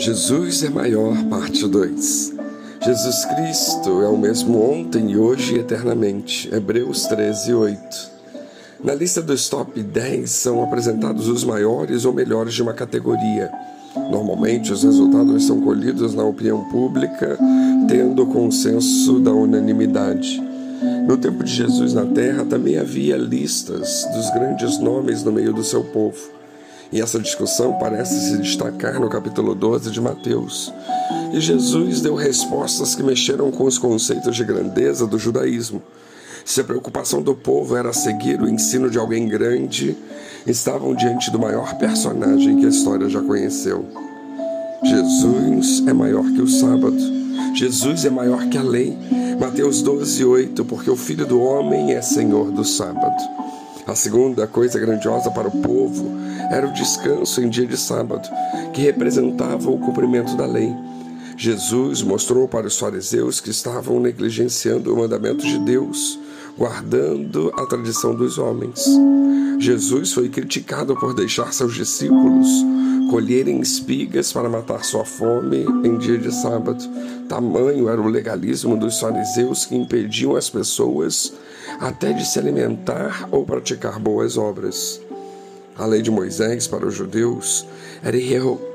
Jesus é maior, parte 2. Jesus Cristo é o mesmo ontem, hoje e eternamente. Hebreus 13, 8. Na lista dos top 10 são apresentados os maiores ou melhores de uma categoria. Normalmente, os resultados são colhidos na opinião pública, tendo o consenso da unanimidade. No tempo de Jesus na terra também havia listas dos grandes nomes no meio do seu povo. E essa discussão parece se destacar no capítulo 12 de Mateus. E Jesus deu respostas que mexeram com os conceitos de grandeza do judaísmo. Se a preocupação do povo era seguir o ensino de alguém grande, estavam diante do maior personagem que a história já conheceu. Jesus é maior que o sábado. Jesus é maior que a lei. Mateus 12, 8, porque o Filho do Homem é Senhor do sábado. A segunda coisa grandiosa para o povo era o descanso em dia de sábado, que representava o cumprimento da lei. Jesus mostrou para os fariseus que estavam negligenciando o mandamento de Deus, guardando a tradição dos homens. Jesus foi criticado por deixar seus discípulos colherem espigas para matar sua fome em dia de sábado. Tamanho era o legalismo dos fariseus que impediam as pessoas até de se alimentar ou praticar boas obras. A lei de Moisés para os judeus era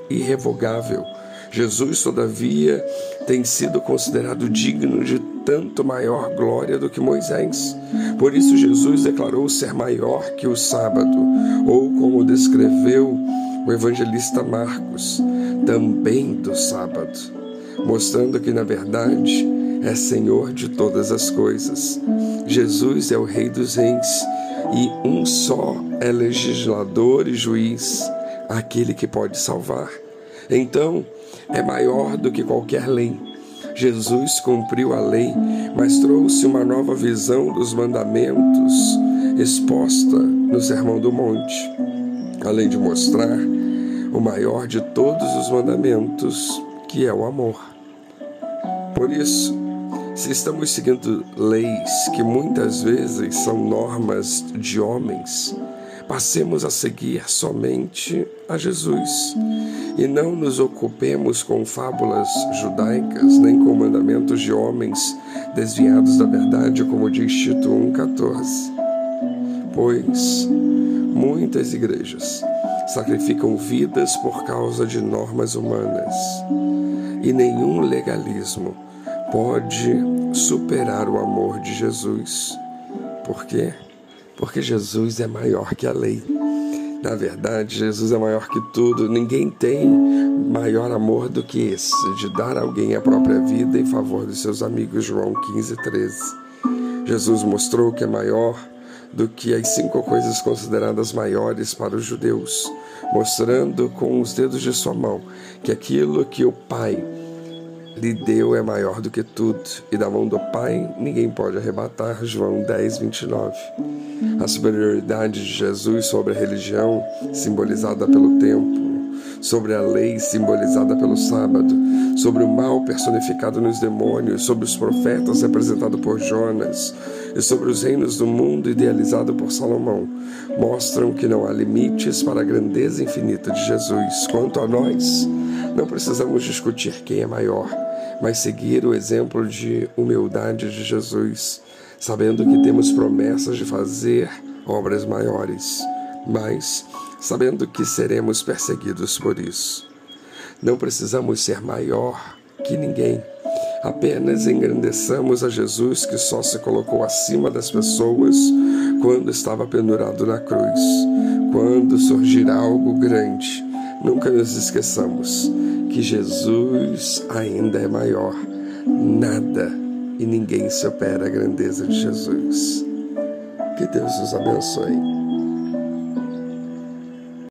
irrevogável. Jesus, todavia, tem sido considerado digno de tanto maior glória do que Moisés. Por isso, Jesus declarou ser maior que o sábado, ou como descreveu o evangelista Marcos, também do sábado, mostrando que, na verdade, é Senhor de todas as coisas. Jesus é o Rei dos Reis e um só é legislador e juiz, aquele que pode salvar. Então, é maior do que qualquer lei. Jesus cumpriu a lei, mas trouxe uma nova visão dos mandamentos exposta no Sermão do Monte, além de mostrar o maior de todos os mandamentos, que é o amor. Por isso, se estamos seguindo leis que muitas vezes são normas de homens, passemos a seguir somente a Jesus e não nos ocupemos com fábulas judaicas nem com mandamentos de homens desviados da verdade, como diz Tito 1,14. Pois muitas igrejas sacrificam vidas por causa de normas humanas e nenhum legalismo pode superar o amor de Jesus. Por quê? Porque Jesus é maior que a lei. Na verdade, Jesus é maior que tudo. Ninguém tem maior amor do que esse, de dar alguém a própria vida em favor dos seus amigos. João 15, 13. Jesus mostrou que é maior do que as cinco coisas consideradas maiores para os judeus, mostrando com os dedos de sua mão que aquilo que o Pai lhe deu é maior do que tudo, e da mão do Pai ninguém pode arrebatar. João 10, 29. A superioridade de Jesus sobre a religião, simbolizada pelo templo, sobre a lei, simbolizada pelo sábado, sobre o mal personificado nos demônios, sobre os profetas, representado por Jonas, e sobre os reinos do mundo, idealizado por Salomão, mostram que não há limites para a grandeza infinita de Jesus. Quanto a nós, não precisamos discutir quem é maior mas seguir o exemplo de humildade de Jesus, sabendo que temos promessas de fazer obras maiores, mas sabendo que seremos perseguidos por isso. Não precisamos ser maior que ninguém. Apenas engrandeçamos a Jesus que só se colocou acima das pessoas quando estava pendurado na cruz. Quando surgir algo grande, nunca nos esqueçamos que Jesus ainda é maior. Nada e ninguém supera a grandeza de Jesus. Que Deus os abençoe.